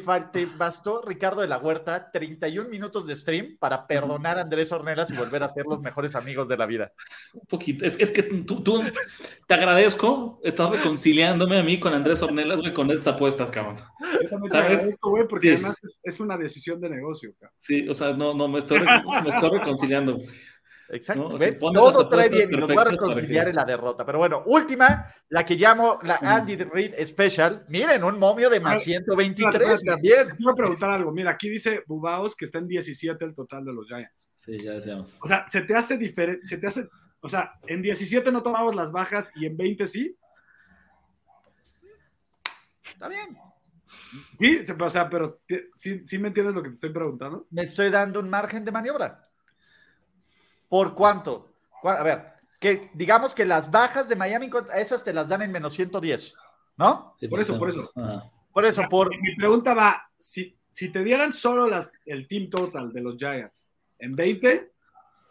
bastó Ricardo de la Huerta 31 minutos de stream para perdonar a Andrés Ornelas y volver a ser los mejores amigos de la vida. Un poquito. Es, que tú, tú, te agradezco, estás reconciliándome a mí con Andrés Ornelas, güey, con estas apuestas, cabrón. Yo también te agradezco, güey, porque además es, una decisión de negocio, cabrón. Sí, o sea, no, no, me estoy, me estoy reconciliando. Exacto. Todo trae bien y nos va a reconciliar en la derrota. Pero bueno, última, la que llamo la Andy Reid Special. Miren, un momio de más 123 también. Quiero preguntar algo. Mira, aquí dice Bubaos que está en 17 el total de los Giants. Sí, ya decíamos. O sea, se te hace diferente, se te hace, o sea, en 17 no tomamos las bajas y en 20 sí. Está bien. Sí, o sea, pero ¿sí, ¿sí me entiendes lo que te estoy preguntando? Me estoy dando un margen de maniobra. ¿Por cuánto? A ver, que digamos que las bajas de Miami, esas te las dan en menos 110, ¿no? por eso, por eso. Por eso, por... Mi pregunta va, si, si te dieran solo las, el team total de los Giants en 20,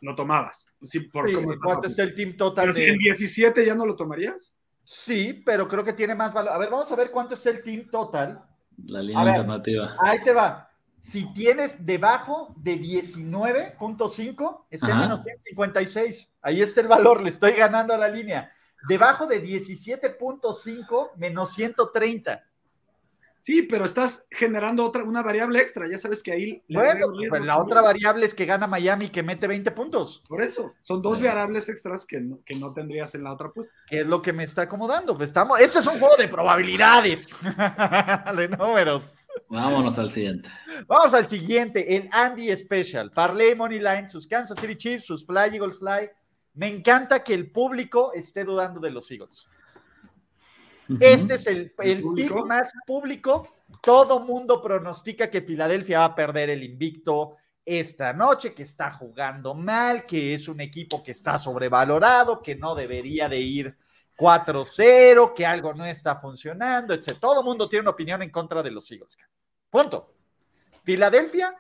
lo tomabas. Sí, por ¿Cuánto es el team total? Pero si en 17 ya no lo tomarías. Sí, pero creo que tiene más valor. A ver, vamos a ver cuánto está el team total. La línea alternativa. Ahí te va. Si tienes debajo de 19.5, está en menos 156. Ahí está el valor, le estoy ganando a la línea. Debajo de 17.5, menos 130. Sí, pero estás generando otra, una variable extra. Ya sabes que ahí. Bueno, pues la otra variable es que gana Miami que mete 20 puntos. Por eso, son dos variables extras que no, que no tendrías en la otra puesta. ¿Qué es lo que me está acomodando? Pues estamos, esto es un juego de probabilidades, de números. Vámonos al siguiente. Vamos al siguiente, el Andy Special. Parley Money Line, sus Kansas City Chiefs, sus Fly Eagles Fly. Me encanta que el público esté dudando de los Eagles. Este es el, el, pick más público. Todo mundo pronostica que Filadelfia va a perder el invicto esta noche, que está jugando mal, que es un equipo que está sobrevalorado, que no debería de ir 4-0, que algo no está funcionando, etc. Todo el mundo tiene una opinión en contra de los Eagles. Punto. Filadelfia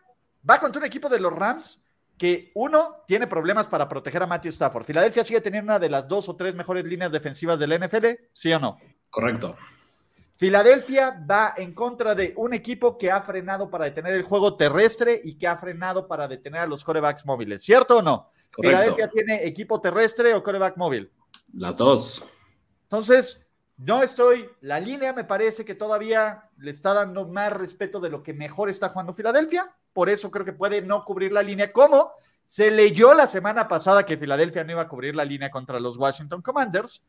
va contra un equipo de los Rams que uno tiene problemas para proteger a Matthew Stafford. Filadelfia sigue teniendo una de las dos o tres mejores líneas defensivas del NFL, ¿sí o no? Correcto. Filadelfia va en contra de un equipo que ha frenado para detener el juego terrestre y que ha frenado para detener a los corebacks móviles, ¿cierto o no? Filadelfia tiene equipo terrestre o coreback móvil. Las dos. Entonces, no estoy, la línea me parece que todavía le está dando más respeto de lo que mejor está jugando Filadelfia, por eso creo que puede no cubrir la línea, como se leyó la semana pasada que Filadelfia no iba a cubrir la línea contra los Washington Commanders.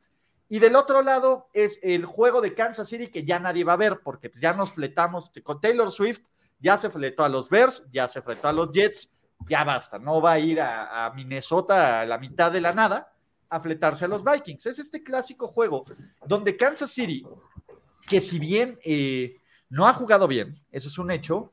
Y del otro lado es el juego de Kansas City que ya nadie va a ver porque ya nos fletamos con Taylor Swift, ya se fletó a los Bears, ya se fletó a los Jets, ya basta, no va a ir a, Minnesota a la mitad de la nada a fletarse a los Vikings. Es este clásico juego donde Kansas City, que si bien eh, no ha jugado bien, eso es un hecho,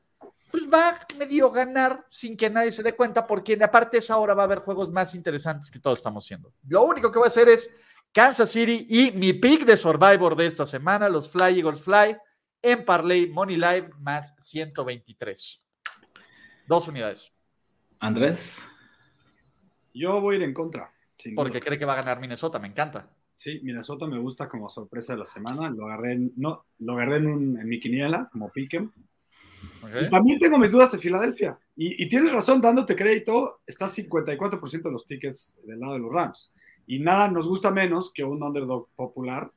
pues va a medio ganar sin que nadie se dé cuenta, porque aparte esa hora va a haber juegos más interesantes que todos estamos haciendo. Lo único que voy a hacer es Kansas City y mi pick de Survivor de esta semana, los Fly Eagles Fly, en Parley Money Live más 123. Dos unidades. Andrés. Yo voy a ir en contra. Porque cree que va a ganar Minnesota, me encanta. Sí, Minnesota me gusta como sorpresa de la semana. Lo agarré en, no, lo agarré en, mi quiniela, como piquen. también tengo mis dudas de Filadelfia. Y, y, tienes razón, dándote crédito, está 54% de los tickets del lado de los Rams. Y nada nos gusta menos que un underdog popular.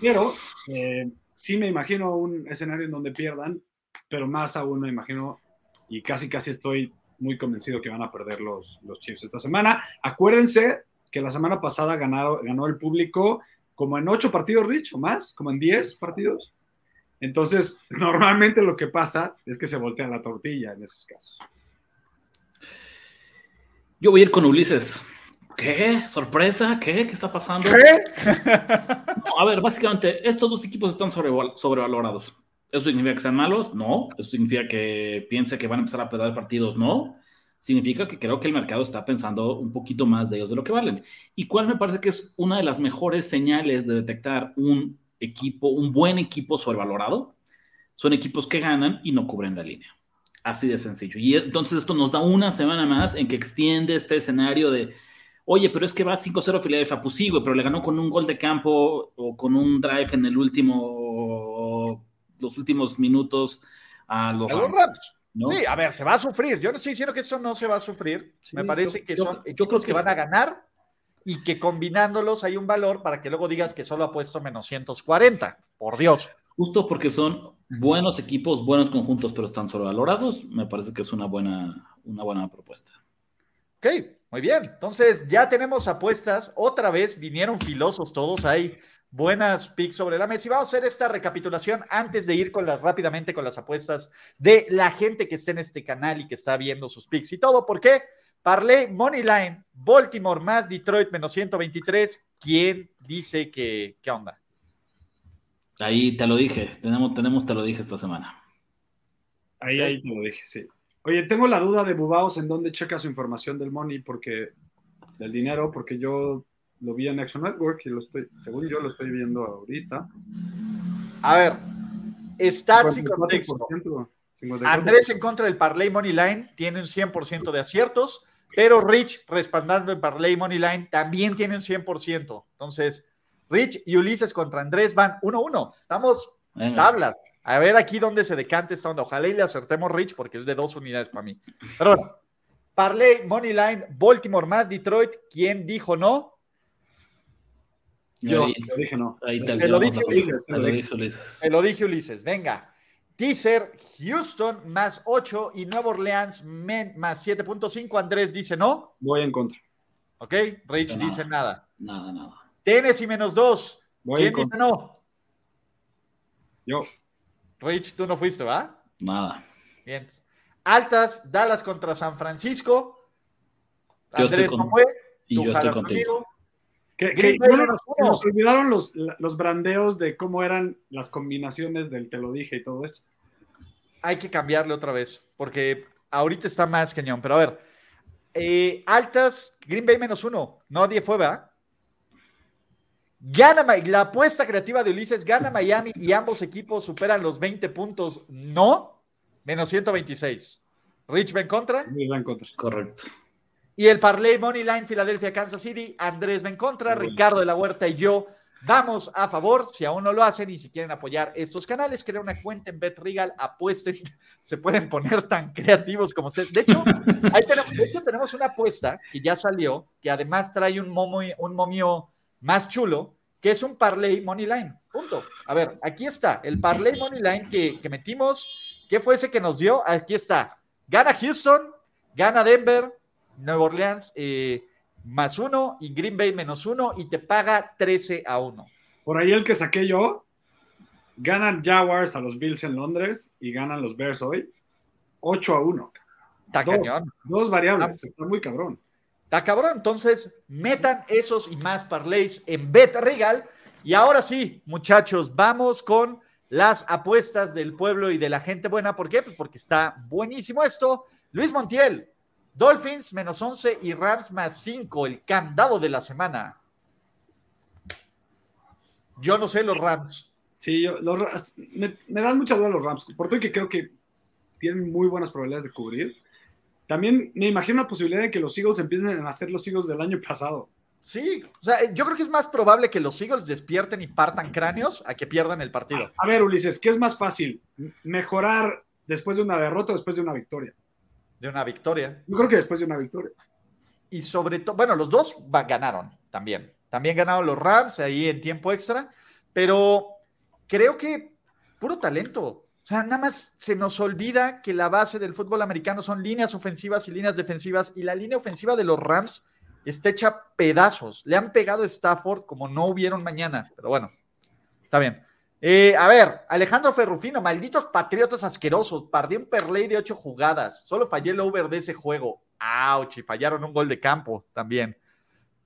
Pero eh, sí me imagino un escenario en donde pierdan, pero más aún me imagino, y casi casi estoy muy convencido que van a perder los, los Chiefs esta semana. Acuérdense que la semana pasada ganó, ganó el público como en ocho partidos, Rich, o más, como en diez partidos. Entonces, normalmente lo que pasa es que se voltea la tortilla en esos casos. Yo voy a ir con Ulises. ¿Qué? ¿Sorpresa? ¿Qué? ¿Qué está pasando? a ver, básicamente, estos dos equipos están sobrevalorados. ¿Eso significa que sean malos? No. ¿Eso significa que piense que van a empezar a perder partidos? No. Significa que creo que el mercado está pensando un poquito más de ellos de lo que valen. ¿Y cuál me parece que es una de las mejores señales de detectar un equipo, un buen equipo sobrevalorado? Son equipos que ganan y no cubren la línea. Así de sencillo. Y entonces esto nos da una semana más en que extiende este escenario de oye, pero es que va 5-0 Filadelfia, pues sí, pero le ganó con un gol de campo o con un drive en el último, los últimos minutos a los, Rams. Sí, a ver, se va a sufrir. Yo no estoy diciendo que esto no se va a sufrir. Me parece que son yo, creo que van a ganar y que combinándolos hay un valor para que luego digas que solo ha puesto menos 140. Por Dios. Justo porque son buenos equipos, buenos conjuntos, pero están sobrevalorados, me parece que es una buena, una buena propuesta. Ok, muy bien. Entonces ya tenemos apuestas. Otra vez vinieron filosos todos. Hay buenas picks sobre la mesa. Y vamos a hacer esta recapitulación antes de ir con las, rápidamente con las apuestas de la gente que está en este canal y que está viendo sus picks y todo. ¿Por qué? Parley, Moneyline, Baltimore más Detroit menos 123. ¿Quién dice que qué onda? Ahí te lo dije. Tenemos, tenemos, te lo dije esta semana. Ahí, ahí te lo dije, sí. Oye, tengo la duda de Bubaos en dónde checa su información del money, porque del dinero, porque yo lo vi en Action Network y lo estoy, según yo lo estoy viendo ahorita. A ver, stats y contexto. Andrés en contra del Parley Money Line tiene un 100% de aciertos, pero Rich respaldando el Parley Money Line también tiene un 100%. Entonces, Rich y Ulises contra Andrés van 1-1. Estamos tablas. A ver aquí dónde se decante esta onda. Ojalá y le acertemos Rich porque es de dos unidades para mí. Pero bueno, Parley, Moneyline, Baltimore más Detroit. ¿Quién dijo no? Yo, lo dije no. Ahí te, lo dije Ulises. Te lo dije Ulises. Te lo dije Ulises. Venga. Teaser, Houston más 8 y Nueva Orleans más 7.5. Andrés dice no. Voy en contra. Ok, Rich dice nada. Nada, nada. Tennessee menos 2. ¿Quién dice no? Yo. Rich, tú no fuiste, ¿va? Nada. Bien. Altas, Dallas contra San Francisco. Andrés no fue. Y yo estoy contigo. Que, nos olvidaron los, los brandeos de cómo eran las combinaciones del te lo dije y todo eso. Hay que cambiarle otra vez, porque ahorita está más cañón. Pero a ver, eh, altas, Green Bay menos uno. Nadie fue, ¿verdad? Gana la apuesta creativa de Ulises, gana Miami y ambos equipos superan los 20 puntos. No, menos 126. Rich va en contra. va en contra. Correcto. Y el Parlay Money Line Filadelfia Kansas City, Andrés va en contra, Ricardo de la Huerta y yo vamos a favor. Si aún no lo hacen y si quieren apoyar estos canales, crea una cuenta en BetRegal, apuesten, se pueden poner tan creativos como ustedes. De hecho, ahí tenemos, de hecho, tenemos una apuesta que ya salió, que además trae un momio, un momio más chulo, que es un parlay money line. Punto. A ver, aquí está, el parlay money line que, metimos. ¿Qué fue ese que nos dio? Aquí está. Gana Houston, gana Denver, Nueva Orleans eh, más uno y Green Bay menos uno y te paga 13 a 1. Por ahí el que saqué yo, ganan Jaguars a los Bills en Londres y ganan los Bears hoy 8 a 1. Está dos, cañón. dos variables, está muy cabrón. Está cabrón. Entonces, metan esos y más parlays en Bet Regal. Y ahora sí, muchachos, vamos con las apuestas del pueblo y de la gente buena. ¿Por qué? Pues porque está buenísimo esto. Luis Montiel, Dolphins menos 11 y Rams más 5, el candado de la semana. Yo no sé los Rams. Sí, yo, los, Rams- me, me dan mucha duda los Rams, por todo que creo que tienen muy buenas probabilidades de cubrir. También me imagino la posibilidad de que los Eagles empiecen a hacer los Eagles del año pasado. Sí, o sea, yo creo que es más probable que los Eagles despierten y partan cráneos a que pierdan el partido. A ver, Ulises, ¿qué es más fácil? ¿Mejorar después de una derrota o después de una victoria? De una victoria. Yo creo que después de una victoria. Y sobre todo, bueno, los dos ganaron también. También ganaron los Rams ahí en tiempo extra, pero creo que puro talento. O sea, nada más se nos olvida que la base del fútbol americano son líneas ofensivas y líneas defensivas, y la línea ofensiva de los Rams está hecha pedazos. Le han pegado a Stafford como no hubieron mañana, pero bueno, está bien. Eh, a ver, Alejandro Ferrufino, malditos patriotas asquerosos, perdí un perlay de ocho jugadas, solo fallé el over de ese juego. Ouch, y fallaron un gol de campo también.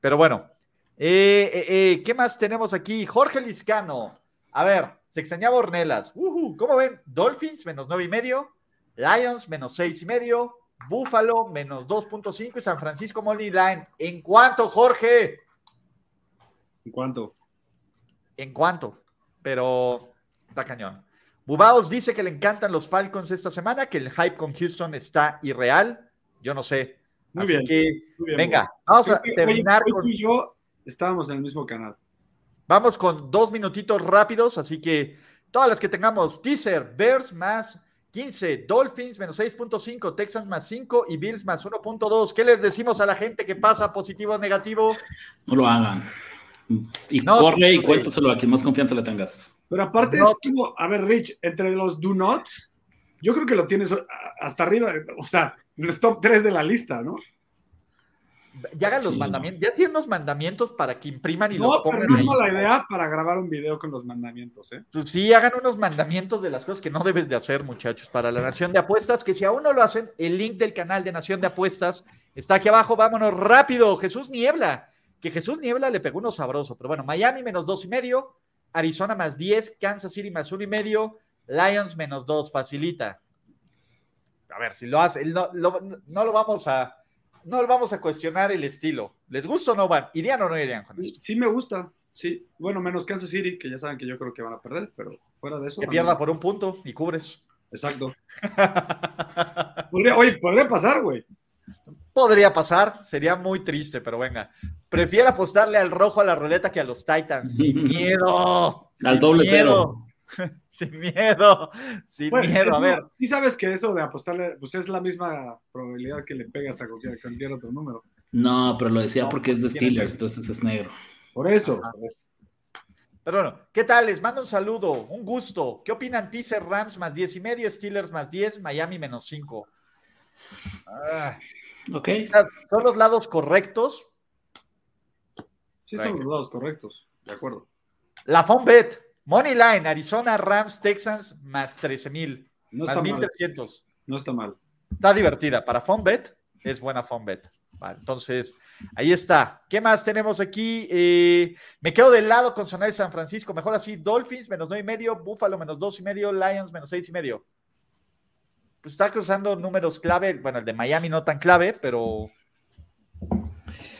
Pero bueno, eh, eh, eh, ¿qué más tenemos aquí? Jorge Liscano. A ver, se extrañaba Ornelas. ¿Cómo ven? Dolphins menos nueve y medio, Lions menos seis y medio, Buffalo menos 2.5 y San Francisco Money Line. ¿En cuánto, Jorge? ¿En cuánto? ¿En cuánto? Pero está cañón. Bubaos dice que le encantan los Falcons esta semana, que el hype con Houston está irreal. Yo no sé. Muy Así bien, que, muy bien, venga, vamos a Oye, terminar hoy con. tú y yo estábamos en el mismo canal. Vamos con dos minutitos rápidos, así que todas las que tengamos, teaser, Bears más 15, Dolphins menos 6.5, Texans más 5 y Bills más 1.2. ¿Qué les decimos a la gente que pasa positivo o negativo? No lo hagan. Y No, corre y cuéntaselo a quien más confianza le tengas. Pero aparte No. es como, a ver, Rich, entre los do nots, yo creo que lo tienes hasta arriba, o sea, en los top 3 de la lista, ¿no? Ya hagan los Sí. mandamientos, ya tienen los mandamientos para que impriman y No, los pongan no mala idea para grabar un video con los mandamientos, ¿eh? Pues sí, hagan unos mandamientos de las cosas que no debes de hacer, muchachos, para la Nación de Apuestas, que si aún no lo hacen, el link del canal de Nación de Apuestas está aquí abajo. Vámonos rápido. Jesús Niebla, que Jesús Niebla le pegó uno sabroso, pero bueno, Miami menos dos y medio, Arizona más 10, Kansas City más uno y medio, Lions menos dos, facilita. A ver, si lo hace, no, lo- no lo vamos a, no lo vamos a cuestionar el estilo. ¿Les gusta o no van? ¿Irían o no irían con esto? Sí me gusta, sí. Bueno, menos Kansas City, que ya saben que yo creo que van a perder, pero fuera de eso. Que pierda por un punto y cubres. Exacto. Podría, oye, podría pasar, güey. Podría pasar, sería muy triste, pero venga. Prefiero apostarle al rojo a la ruleta que a los Titans. Sin miedo. Al sin doble miedo, Sin miedo. Sin Bueno, miedo. A ver, Sí sabes que eso de apostarle, pues es la misma probabilidad que le pegas a cualquier, cualquier otro número. No, pero lo decía No, porque es de Steelers, que- entonces es negro. Por eso. Ajá. por eso. pero bueno, ¿qué tal? Les mando un saludo, un gusto. ¿Qué opinan? Teaser Rams más 10 y medio, Steelers más 10, Miami menos 5. Ah, Ok. son los lados correctos. Sí son los lados correctos. De acuerdo. La Bet, Money Line, Arizona, Rams, Texans más 13 mil, No más está mal. 1300. No está mal. Está divertida. Para FunBet es buena FunBet. Vale, entonces, ahí está. ¿Qué más tenemos aquí? Eh, me quedo del lado con Sonora de San Francisco. Mejor así, Dolphins menos nueve y medio, Buffalo menos dos y medio, Lions menos seis y medio. Pues está cruzando números clave. Bueno, el de Miami no tan clave, pero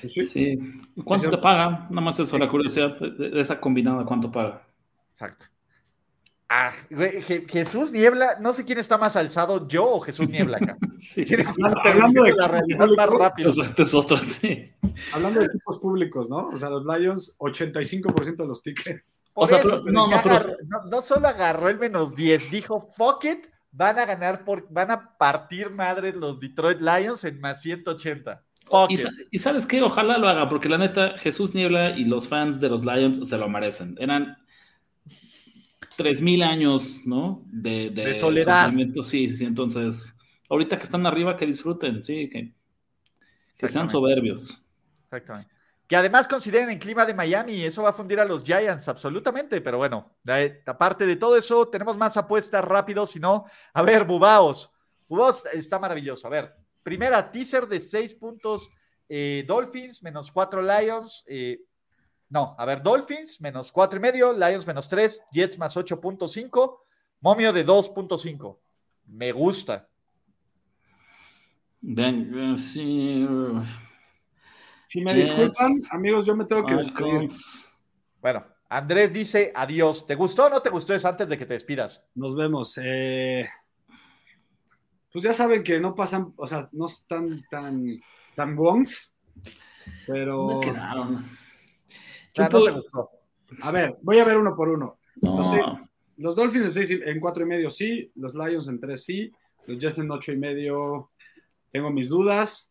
Pues sí. Sí. ¿Cuánto te paga? Nada más eso, la curiosidad de de esa combinada, ¿cuánto paga? exacto. Ah, Jesús Niebla, no sé quién está más alzado, yo o Jesús Niebla acá. Sí. ¿Quién está Hablando- de la realidad más rápido? Pues este es otro, sí. Hablando de equipos públicos, ¿no? O sea, los Lions, 85% de los tickets. Por O sea, eso, pero- pero no, no, pero- no- no solo agarró el menos 10, dijo, fuck it, van a ganar, por, van a partir madres los Detroit Lions en más 180. Fuck Y, y sabes qué, ojalá lo haga, porque la neta, Jesús Niebla y los fans de los Lions se lo merecen. Eran 3000 años, ¿no? De, De soledad. sufrimiento. Sí, sí, entonces, ahorita que están arriba, que disfruten, sí, que, que sean soberbios. exactamente. Que además consideren el clima de Miami, eso va a fundir a los Giants, absolutamente, pero bueno, de- aparte de todo eso, tenemos más apuestas rápido, si no, a ver, Bubaos, Bubaos está maravilloso, a ver, primera teaser de 6 puntos eh, Dolphins, menos 4 Lions. Eh, no, a ver, Dolphins, menos 4 y medio, Lions, menos 3, Jets, más 8.5, momio de 2.5. Me gusta. Ven, sí. Si me disculpan, amigos, yo me tengo que despedir. Bueno, Andrés dice adiós. ¿Te gustó o no te gustó eso antes de que te despidas? Nos vemos. Eh, pues ya saben que no pasan, o sea, no están tan, tan gongs, pero. ¿Dónde quedaron? Ah, no te gustó. A ver, voy a ver uno por uno. No. los Dolphins en, seis, en cuatro y medio sí, los Lions en tres sí, los Jets en ocho y medio tengo mis dudas.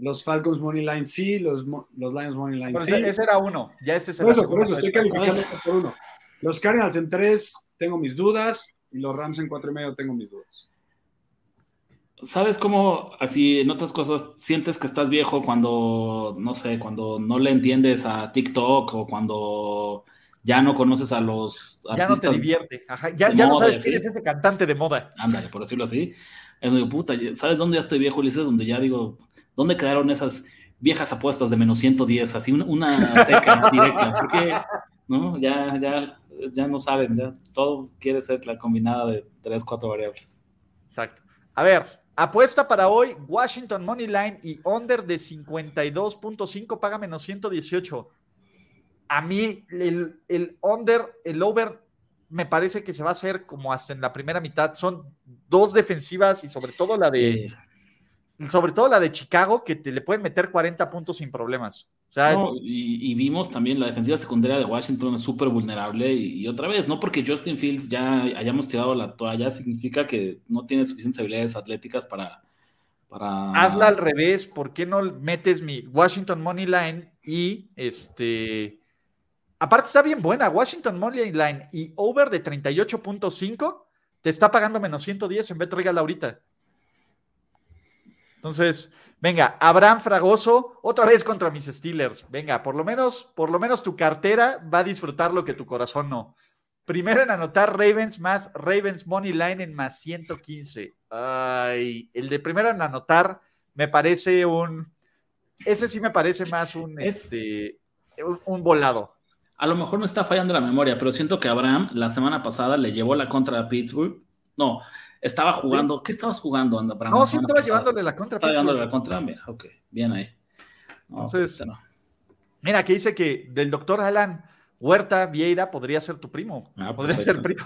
Los Falcons Money Line sí, los, los Lions Money Line sí. Ese, era uno, ya ese es el Por por eso, estoy calificando por uno. Los Cardinals en tres tengo mis dudas y los Rams en cuatro y medio tengo mis dudas. ¿Sabes cómo, así en otras cosas, sientes que estás viejo cuando, no sé, cuando no le entiendes a TikTok o cuando ya no conoces a los artistas? Ya no te divierte, ya, ya no sabes quién es ese cantante de moda. Ándale, por decirlo así. Es de puta, ¿sabes dónde ya estoy viejo, Ulises? Donde ya digo, ¿dónde quedaron esas viejas apuestas de menos 110? Así una, seca directa. Porque, ¿no? Ya, ya, ya no saben, ya todo quiere ser la combinada de tres, cuatro variables. Exacto. A ver, apuesta para hoy, Washington Money Line y under de 52.5 paga menos 118. A mí el, el under, el over me parece que se va a hacer como hasta en la primera mitad. Son dos defensivas y sobre todo la de. Sobre todo la de Chicago, que te le pueden meter 40 puntos sin problemas. y, vimos también la defensiva secundaria de Washington es súper vulnerable. Y, otra vez, no porque Justin Fields ya hayamos tirado la toalla, significa que no tiene suficientes habilidades atléticas para. para... Hazla al revés. ¿Por qué no metes mi Washington Money Line y este Aparte está bien buena. Washington Money Line y over de 38.5 te está pagando menos 110 en BetRegal ahorita. Entonces, venga, Abraham Fragoso, otra vez contra mis Steelers. Venga, por lo menos, por lo menos tu cartera va a disfrutar lo que tu corazón no. Primero en anotar Ravens más Ravens Money Line en más 115. Ay, el de primero en anotar me parece un. Ese sí me parece más un, este, un volado a lo mejor no está fallando la memoria, pero siento que Abraham la semana pasada le llevó la contra a Pittsburgh. No, estaba jugando. ¿Qué estabas jugando, Abraham? No, sí estaba llevándole la contra. Estaba llevándole la contra. Mira, ok, bien ahí. Entonces, este mira, que dice que del doctor Alan Huerta Vieira podría ser tu primo. Ah, podría ser primo.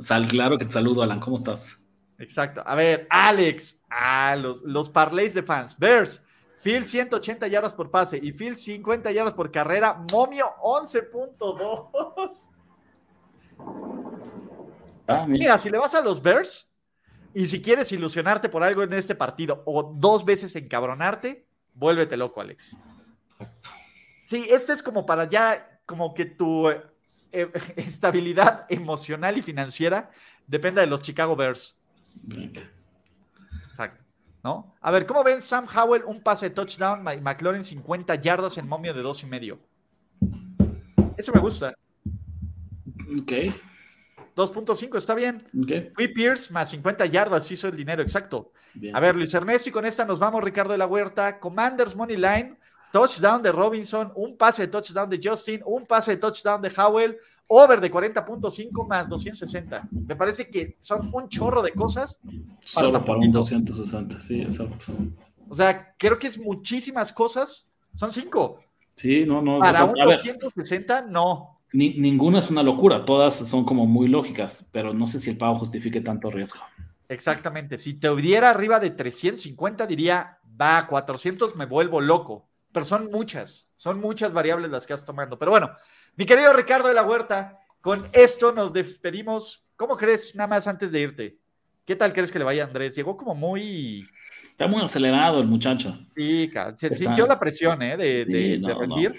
Sal, claro que te saludo, Alan. ¿Cómo estás? Exacto. A ver, Alex. Ah, los, los parlays de fans. Bears. Phil 180 yardas por pase y Phil 50 yardas por carrera. Momio 11.2. Ah, mira. si le vas a los Bears y si quieres ilusionarte por algo en este partido o dos veces encabronarte, vuélvete loco, Alex. Sí, este es como para ya, como que tu eh, estabilidad emocional y financiera dependa de los Chicago Bears. Exacto. ¿no? A ver, ¿cómo ven Sam Howell un pase de touchdown y McLaurin 50 yardas en momio de dos y medio? Eso me gusta. Ok. 2.5, está bien. Okay. Fui Pierce más 50 yardas, hizo el dinero, exacto. A ver, Luis Ernesto, y con esta nos vamos, Ricardo de la Huerta. Commanders Money Line, touchdown de Robinson, un pase de touchdown de Justin, un pase de touchdown de Howell, over de 40.5 más 260. Me parece que son un chorro de cosas. Solo para un 260, sí, exacto. O sea, creo que es muchísimas cosas. Son cinco. Sí, no, no. Para un 260, no. Ninguna es una locura, todas son como muy lógicas, pero no sé si el pago justifique tanto riesgo. Exactamente. Si te hubiera arriba de 350, diría, va, 400 me vuelvo loco. Pero son muchas, son muchas variables las que has tomando. Pero bueno, mi querido Ricardo de la Huerta, con esto nos despedimos. ¿Cómo crees, nada más antes de irte? ¿Qué tal crees que le vaya Andrés? Llegó como muy... Está muy acelerado el muchacho. Sí, se sintió la presión ¿eh? de, rendir.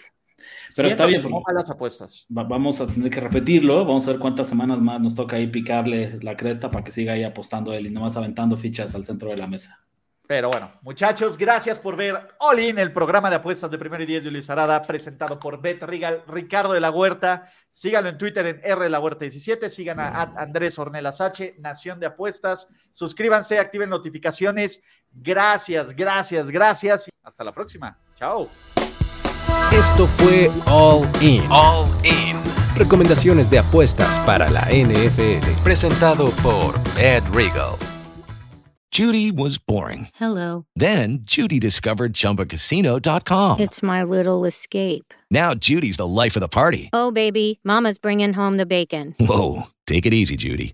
Pero está bien. ¿Cómo van las apuestas? vamos a tener que repetirlo. Vamos a ver cuántas semanas más nos toca ahí picarle la cresta para que siga ahí apostando él y no más aventando fichas al centro de la mesa. Pero bueno, muchachos, gracias por ver All In, el programa de apuestas de primero y diez de Luis Arada, presentado por Bet Rigal, Ricardo de la Huerta. Síganlo en Twitter en R de la Huerta 17, sigan a, Andrés Ornelas H, Nación de Apuestas. Suscríbanse, activen notificaciones. Gracias, gracias, gracias. Hasta la próxima. Chao. Esto fue All In. All In. Recomendaciones de apuestas para la NFL. Presentado por Bet Regal. Judy was boring. Hello. Then Judy discovered chumbacasino.com. It's my little escape. Now Judy's the life of the party. Oh, baby, Mama's bringing home the bacon. Whoa. Take it easy, Judy.